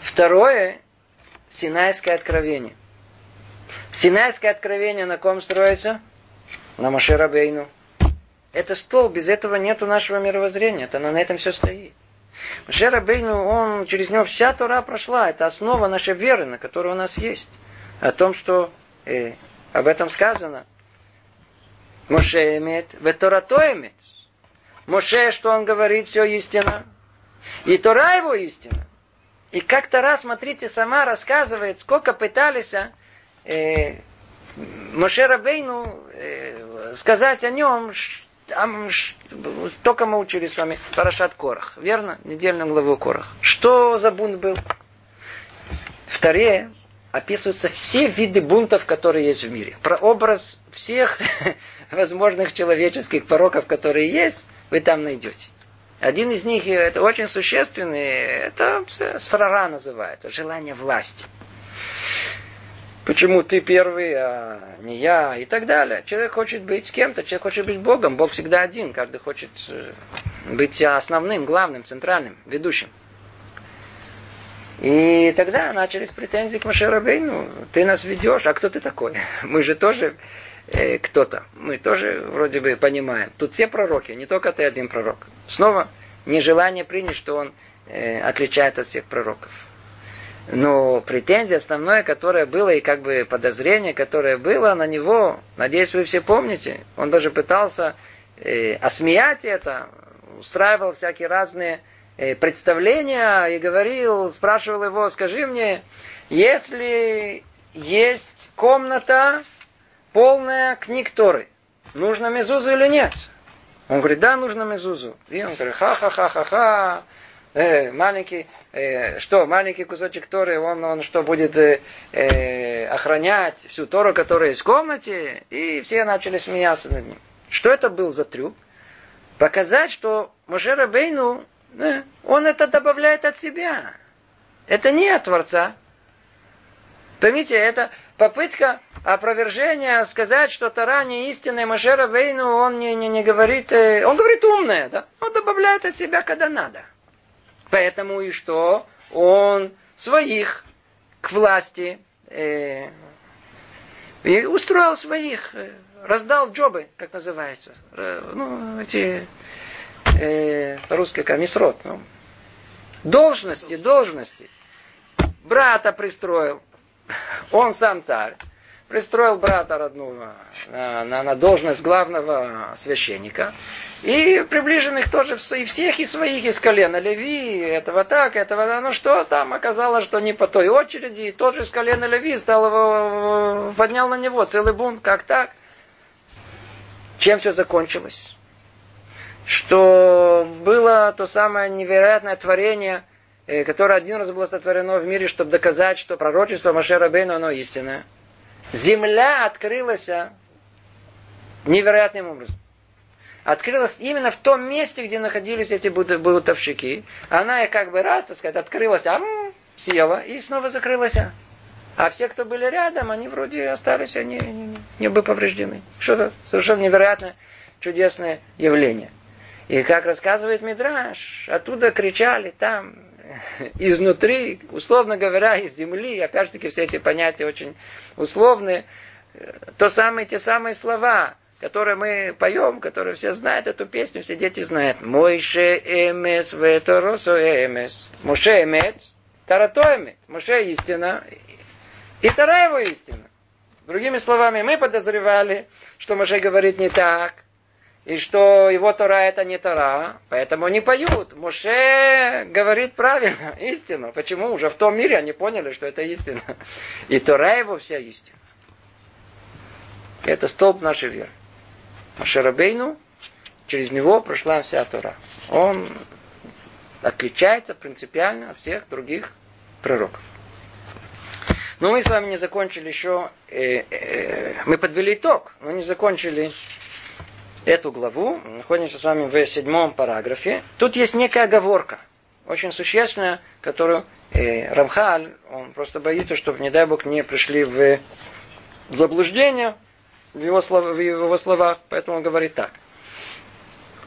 Speaker 1: Второе – Синайское откровение. Синайское откровение на ком строится? На Машерабейну. Это стол, без этого нету нашего мировоззрения. Это на этом все стоит. Моше Рабейну, он, через него вся Тора прошла. Это основа нашей веры, на которой у нас есть. О том, что э, об этом сказано. Моше имеет, в Торато имеет. Моше, что он говорит, все истина. И Тора его истина. И как-то раз, смотрите, сама рассказывает, сколько пытались э, Моше Рабейну э, сказать о нем, а, только мы учили с вами Парашат Корах, верно? Недельную главу Корах. Что за бунт был? Второе, описываются все виды бунтов, которые есть в мире. Про образ всех возможных человеческих пороков, которые есть, вы там найдете. Один из них, это очень существенный, это срара называется, желание власти. Почему ты первый, а не я и так далее. Человек хочет быть с кем-то, человек хочет быть Богом. Бог всегда один, каждый хочет э, быть основным, главным, центральным, ведущим. И тогда начались претензии к Машерабейну. Ты нас ведешь, а кто ты такой? Мы же тоже э, кто-то. Мы тоже вроде бы понимаем. Тут все пророки, не только ты один пророк. Снова нежелание принять, что он э, отличает от всех пророков. Но претензия основное, которое было, и как бы подозрение, которое было на него, надеюсь, вы все помните, он даже пытался э, осмеять это, устраивал всякие разные э, представления и говорил, спрашивал его, скажи мне, если есть комната, полная книг Торы. Нужно мезузу или нет? Он говорит, да, нужно мезузу. И он говорит, ха-ха-ха-ха-ха, э, маленький, э, что, маленький кусочек Торы, он, он что, будет э, э, охранять всю Тору, которая есть в комнате? И все начали смеяться над ним. Что это был за трюк? Показать, что Мошера Бейну, э, он это добавляет от себя. Это не от Творца. Поймите, это попытка опровержения сказать, что Тара не истинная, Машера Вейну, он не, не, не говорит, э, он говорит умное, да? Он добавляет от себя, когда надо. Поэтому и что? Он своих к власти э, и устроил своих, э, раздал джобы, как называется. Э, ну, эти э, по-русски мисрот. Ну, должности, должности. Брата пристроил, он сам царь, пристроил брата родного на, на, на должность главного священника. И приближенных тоже и всех, и своих из колена Леви, этого так, этого, ну что там оказалось, что не по той очереди, и тот же из колена Леви стал его, поднял на него целый бунт, как так? Чем все закончилось? Что было то самое невероятное творение – Э, которое один раз было сотворено в мире, чтобы доказать, что пророчество Машера Бейну, оно истинное. Земля открылась а, невероятным образом. Открылась именно в том месте, где находились эти бутовщики. Она их как бы раз, так сказать, открылась, а съела и снова закрылась. А все, кто были рядом, они вроде остались, они не, не были повреждены. Что-то совершенно невероятное, чудесное явление. И как рассказывает Мидраш, оттуда кричали там, изнутри, условно говоря, из земли, опять же таки все эти понятия очень условные, то самые, те самые слова, которые мы поем, которые все знают эту песню, все дети знают. Мойше эмес веторосо эмес. Моше эмет, тарато эмет. Моше истина, и Тара его истина. Другими словами, мы подозревали, что Моше говорит не так, и что его Тора это не Тора, поэтому они поют. Моше говорит правильно, истину. Почему? Уже в том мире они поняли, что это истина. И Тора его вся истина. Это столб нашей веры. Шарабейну, через него прошла вся Тора. Он отличается принципиально от всех других пророков. Но мы с вами не закончили еще, э, э, мы подвели итог, но не закончили эту главу, находимся с вами в седьмом параграфе. Тут есть некая оговорка, очень существенная, которую э, Рамхаль, он просто боится, чтобы, не дай Бог, не пришли в заблуждение в его, слов, в его словах, поэтому он говорит так.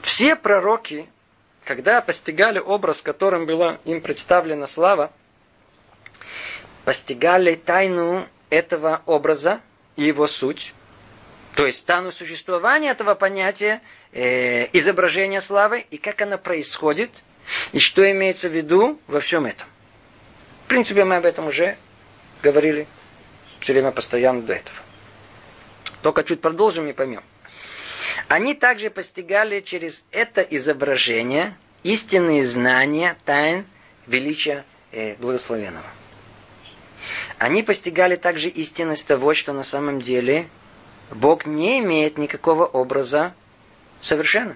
Speaker 1: Все пророки, когда постигали образ, которым была им представлена слава, постигали тайну этого образа и его суть, То есть стану существования этого понятия э, изображения славы и как она происходит, и что имеется в виду во всем этом. В принципе, мы об этом уже говорили все время постоянно до этого. Только чуть продолжим и поймем. Они также постигали через это изображение истинные знания тайн величия э, благословенного. Они постигали также истинность того, что на самом деле Бог не имеет никакого образа совершенно.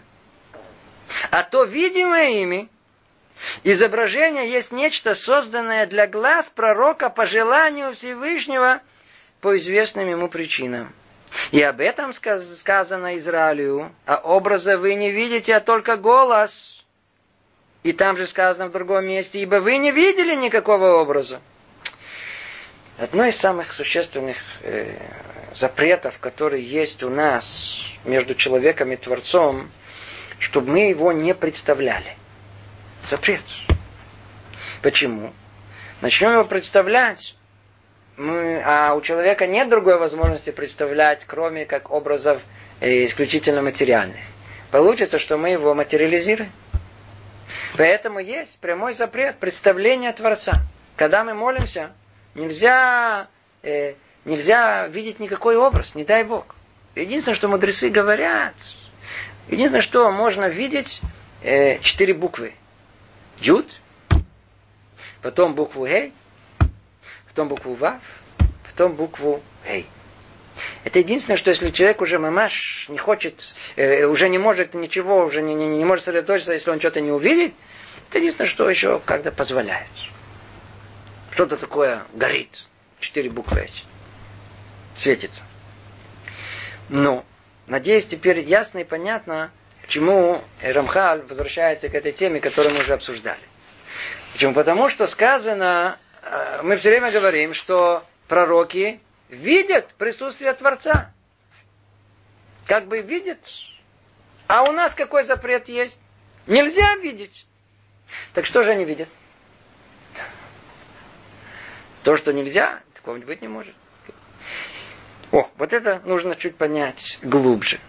Speaker 1: А то видимое ими изображение есть нечто созданное для глаз пророка по желанию Всевышнего по известным ему причинам. И об этом сказано Израилю, а образа вы не видите, а только голос. И там же сказано в другом месте, ибо вы не видели никакого образа. Одно из самых существенных э, запретов, которые есть у нас между человеком и Творцом, чтобы мы его не представляли. Запрет. Почему? Начнем его представлять, мы, а у человека нет другой возможности представлять, кроме как образов э, исключительно материальных. Получится, что мы его материализируем. Поэтому есть прямой запрет представления Творца. Когда мы молимся, нельзя, э, нельзя видеть никакой образ, не дай Бог. Единственное, что мудрецы говорят, единственное, что можно видеть, э, четыре буквы. Юд, потом букву Гей, потом букву Вав, потом букву Гей. Это единственное, что если человек уже мамаш не хочет, э, уже не может ничего, уже не, не, не может сосредоточиться, если он что-то не увидит, это единственное, что еще когда позволяет. Что-то такое горит. Четыре буквы эти. Светится. Ну, надеюсь, теперь ясно и понятно, к чему Рамхаль возвращается к этой теме, которую мы уже обсуждали. Почему? Потому что сказано, э, мы все время говорим, что пророки видят присутствие Творца. Как бы видят. А у нас какой запрет есть? Нельзя видеть. Так что же они видят? То, что нельзя, такого быть не может. О, вот это нужно чуть понять глубже.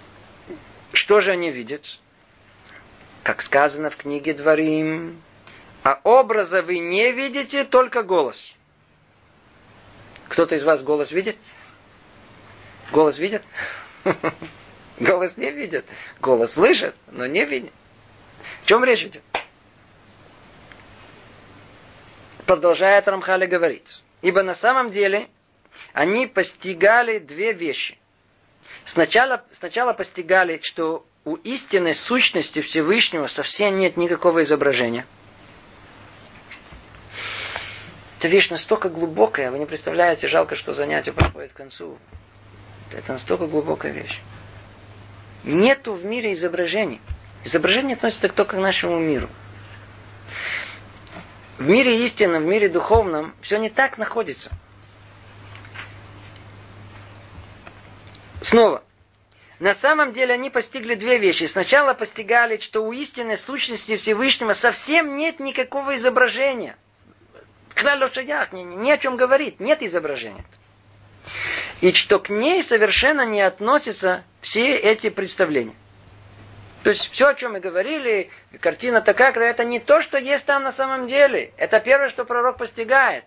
Speaker 1: Что же они видят? Как сказано в книге Дворим, а образа вы не видите, только голос. Кто-то из вас голос видит? Голос видит? Голос не видит. Голос слышит, но не видит. В чем речь идет? Продолжает Рамхали говорить. Ибо на самом деле они постигали две вещи. Сначала, сначала постигали, что у истинной сущности Всевышнего совсем нет никакого изображения. Эта вещь настолько глубокая, вы не представляете, жалко, что занятие подходит к концу. Это настолько глубокая вещь. Нету в мире изображений. Изображение относится только к нашему миру. В мире истинном, в мире духовном все не так находится. Снова. На самом деле они постигли две вещи. Сначала постигали, что у истинной сущности Всевышнего совсем нет никакого изображения. Клаль лошадях ни, ни о чем говорит, нет изображения. И что к ней совершенно не относятся все эти представления. То есть все, о чем мы говорили, картина такая, это не то, что есть там на самом деле. Это первое, что пророк постигает.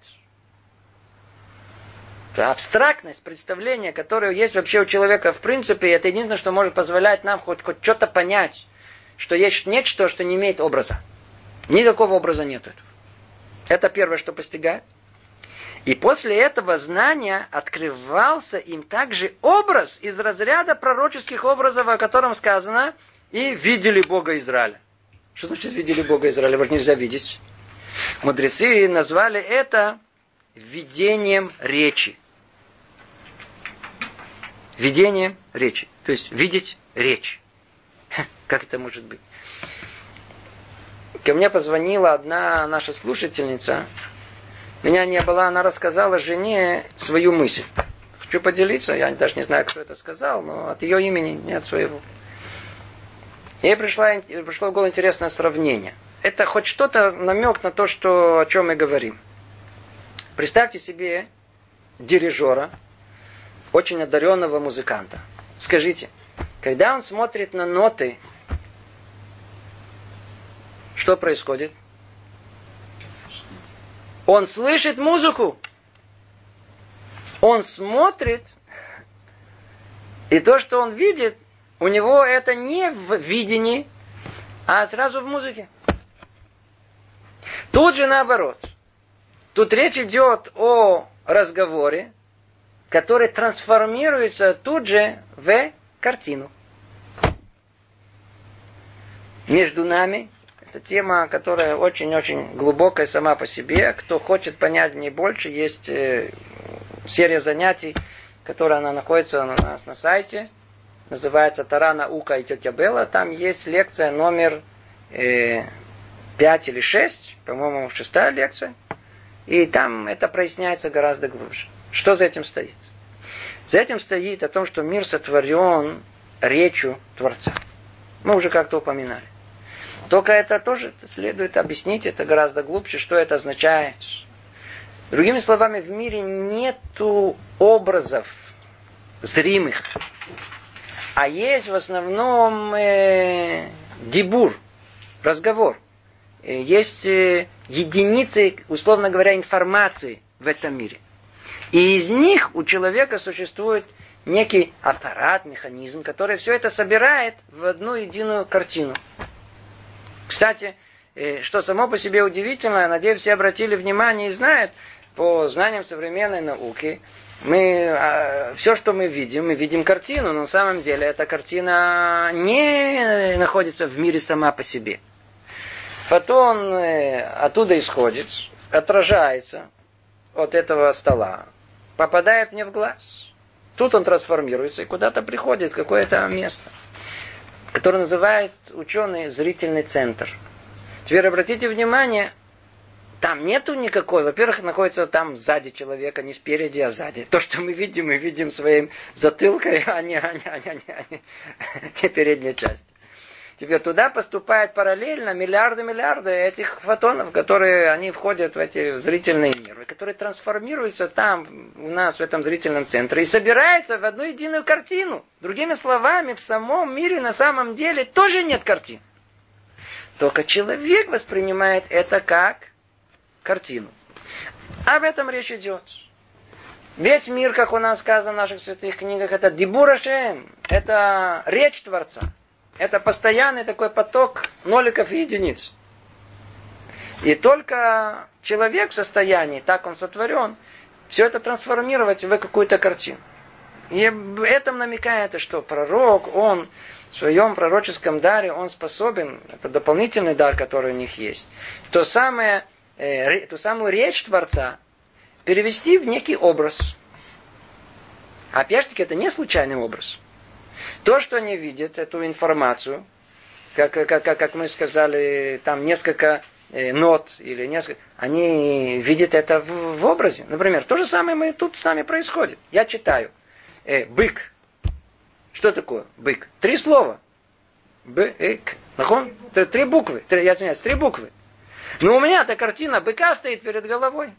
Speaker 1: Абстрактность представления, которое есть вообще у человека в принципе, это единственное, что может позволять нам хоть, хоть что-то понять, что есть нечто, что не имеет образа. Никакого образа нет. Это первое, что постигает. И после этого знания открывался им также образ из разряда пророческих образов, о котором сказано, и видели Бога Израиля. Что значит видели Бога Израиля? Его нельзя видеть. Мудрецы назвали это видением речи. Видением речи. То есть видеть речь. Как это может быть? Ко мне позвонила одна наша слушательница. Меня не было, она рассказала жене свою мысль. Хочу поделиться, я даже не знаю, кто это сказал, но от ее имени, не от своего. Ей пришло, пришло в голову интересное сравнение. Это хоть что-то намек на то, что, о чем мы говорим. Представьте себе дирижера, очень одаренного музыканта. Скажите, когда он смотрит на ноты, что происходит? Он слышит музыку. Он смотрит, и то, что он видит, у него это не в видении, а сразу в музыке. Тут же наоборот. Тут речь идет о разговоре, который трансформируется тут же в картину. Между нами это тема, которая очень-очень глубокая сама по себе. Кто хочет понять не больше, есть э, серия занятий, которая она находится у нас на сайте. Называется Тара, наука и тетя Белла. Там есть лекция номер э, 5 или 6, по-моему, шестая лекция. И там это проясняется гораздо глубже. Что за этим стоит? За этим стоит о том, что мир сотворен речью Творца. Мы уже как-то упоминали. Только это тоже следует объяснить, это гораздо глубже, что это означает. Другими словами, в мире нету образов зримых, а есть в основном э, дебур, разговор. Э, есть э, единицы, условно говоря, информации в этом мире. И из них у человека существует некий аппарат, механизм, который все это собирает в одну единую картину. Кстати, э, что само по себе удивительно, надеюсь, все обратили внимание и знают, по знаниям современной науки, мы, а, все, что мы видим, мы видим картину, но на самом деле эта картина не находится в мире сама по себе. Фотон э, оттуда исходит, отражается от этого стола, попадает мне в глаз. Тут он трансформируется и куда-то приходит, какое-то место который называют ученые зрительный центр. Теперь обратите внимание, там нету никакой, во-первых, находится там сзади человека, не спереди, а сзади. То, что мы видим, мы видим своим затылкой, а не, а не, а не, а не, а не, не передняя часть. Теперь туда поступают параллельно миллиарды-миллиарды этих фотонов, которые они входят в эти зрительные нервы, которые трансформируются там, у нас в этом зрительном центре, и собираются в одну единую картину. Другими словами, в самом мире на самом деле тоже нет картин. Только человек воспринимает это как картину. Об этом речь идет. Весь мир, как у нас сказано в наших святых книгах, это дибурашем, это речь Творца. Это постоянный такой поток ноликов и единиц. И только человек в состоянии, так он сотворен, все это трансформировать в какую-то картину. И в этом намекает, что пророк, он в своем пророческом даре, он способен, это дополнительный дар, который у них есть, то самое, э, ту самую речь Творца перевести в некий образ. Опять-таки, это не случайный образ. То, что они видят, эту информацию, как, как, как мы сказали, там несколько э, нот или несколько, они видят это в, в образе. Например, то же самое мы, тут с нами происходит. Я читаю. Э, бык. Что такое бык? Три слова. Бык. Нахон? Три буквы. Три, я извиняюсь, три буквы. Но у меня эта картина быка стоит перед головой.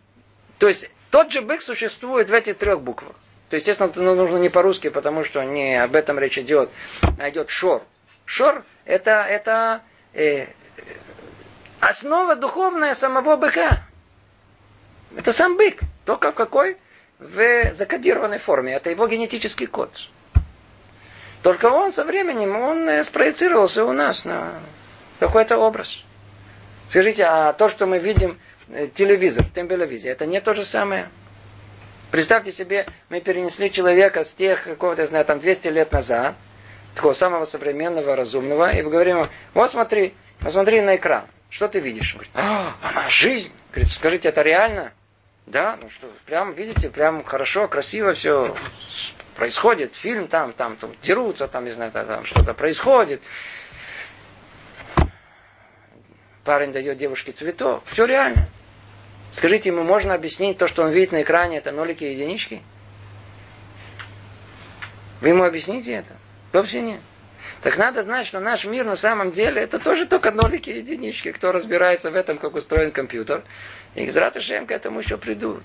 Speaker 1: То есть тот же бык существует в этих трех буквах. То, естественно, ну, нужно не по-русски, потому что не об этом речь идет. А идет шор. Шор это, это э, основа духовная самого быка. Это сам бык. Только в какой? В закодированной форме. Это его генетический код. Только он со временем, он э, спроецировался у нас на какой-то образ. Скажите, а то, что мы видим, э, телевизор, телевизия, это не то же самое? Представьте себе, мы перенесли человека с тех, какого-то, знаю, там 200 лет назад, такого самого современного, разумного, и мы говорим ему, вот смотри, посмотри на экран, что ты видишь? Он говорит, а, она жизнь. Говорит, скажите, это реально? Да, ну что, прям, видите, прям хорошо, красиво все происходит, фильм там, там, там дерутся, там, не знаю, там что-то происходит. Парень дает девушке цветов, все реально. Скажите ему, можно объяснить то, что он видит на экране, это нолики и единички? Вы ему объясните это? Вообще нет. Так надо знать, что наш мир на самом деле это тоже только нолики и единички. Кто разбирается в этом, как устроен компьютер. И Гзраташем к этому еще придут.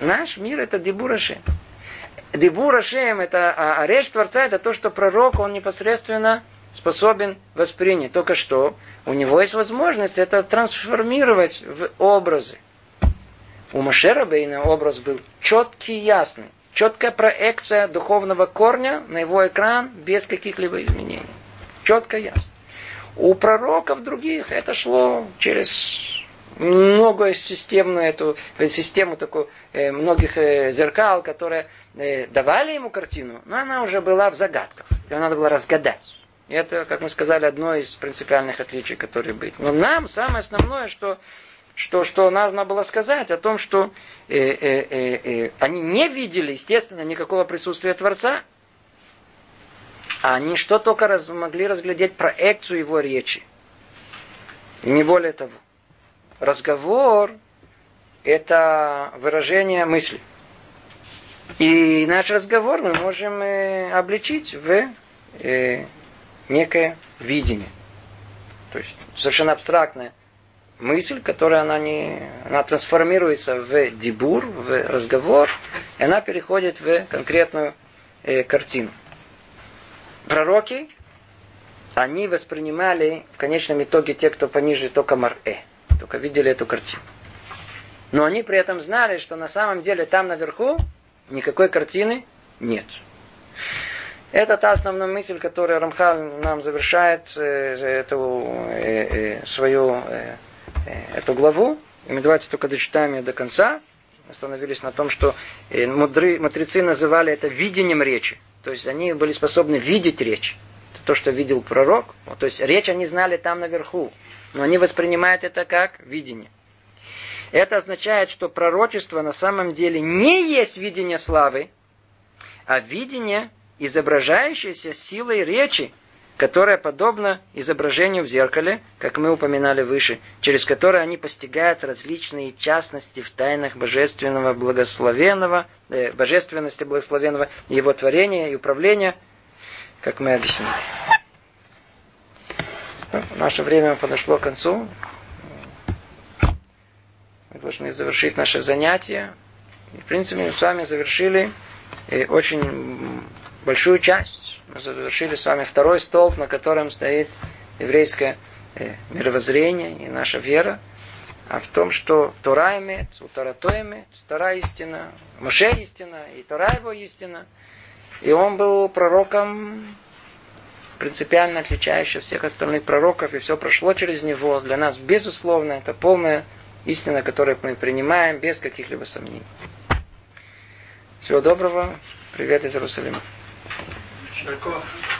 Speaker 1: Наш мир это дебураши. Дебур Ашем, это, а, а речь Творца, это то, что пророк, он непосредственно способен воспринять. Только что у него есть возможность это трансформировать в образы. У Машера Бейна образ был четкий, ясный. Четкая проекция духовного корня на его экран без каких-либо изменений. Четко, ясно. У пророков других это шло через много системную эту систему такую э, многих э, зеркал, которые э, давали ему картину, но она уже была в загадках. Ее надо было разгадать. Это, как мы сказали, одно из принципиальных отличий, которые быть. Но нам самое основное, что, что, что нужно было сказать о том, что э, э, э, э, они не видели, естественно, никакого присутствия Творца, а они что только раз, могли разглядеть проекцию его речи. И не более того. Разговор – это выражение мысли. И наш разговор мы можем э, обличить в э, некое видение. То есть совершенно абстрактная мысль, которая она не, она трансформируется в дебур, в разговор, и она переходит в конкретную э, картину. Пророки, они воспринимали в конечном итоге те, кто пониже, только марэ, только видели эту картину. Но они при этом знали, что на самом деле там наверху никакой картины нет. Это та основная мысль, которую Рамхал нам завершает э, эту э, э, свою эту главу. И мы давайте только дочитаем ее до конца. Остановились на том, что мудры, мудрецы называли это видением речи. То есть они были способны видеть речь. Это то, что видел пророк. То есть речь они знали там наверху. Но они воспринимают это как видение. Это означает, что пророчество на самом деле не есть видение славы, а видение изображающаяся силой речи, которая подобна изображению в зеркале, как мы упоминали выше, через которое они постигают различные частности в тайнах божественного благословенного, э, божественности благословенного его творения и управления, как мы объяснили. Ну, наше время подошло к концу. Мы должны завершить наше занятие. И, в принципе, мы с вами завершили э, очень большую часть. Мы завершили с вами второй столб, на котором стоит еврейское э, мировоззрение и наша вера. А в том, что Тора имеет, у Тора то имеет, Тора истина, Моше истина, и Тора его истина. И он был пророком принципиально отличающий всех остальных пророков, и все прошло через него. Для нас, безусловно, это полная истина, которую мы принимаем без каких-либо сомнений. Всего доброго. Привет из Иерусалима.
Speaker 2: Широков.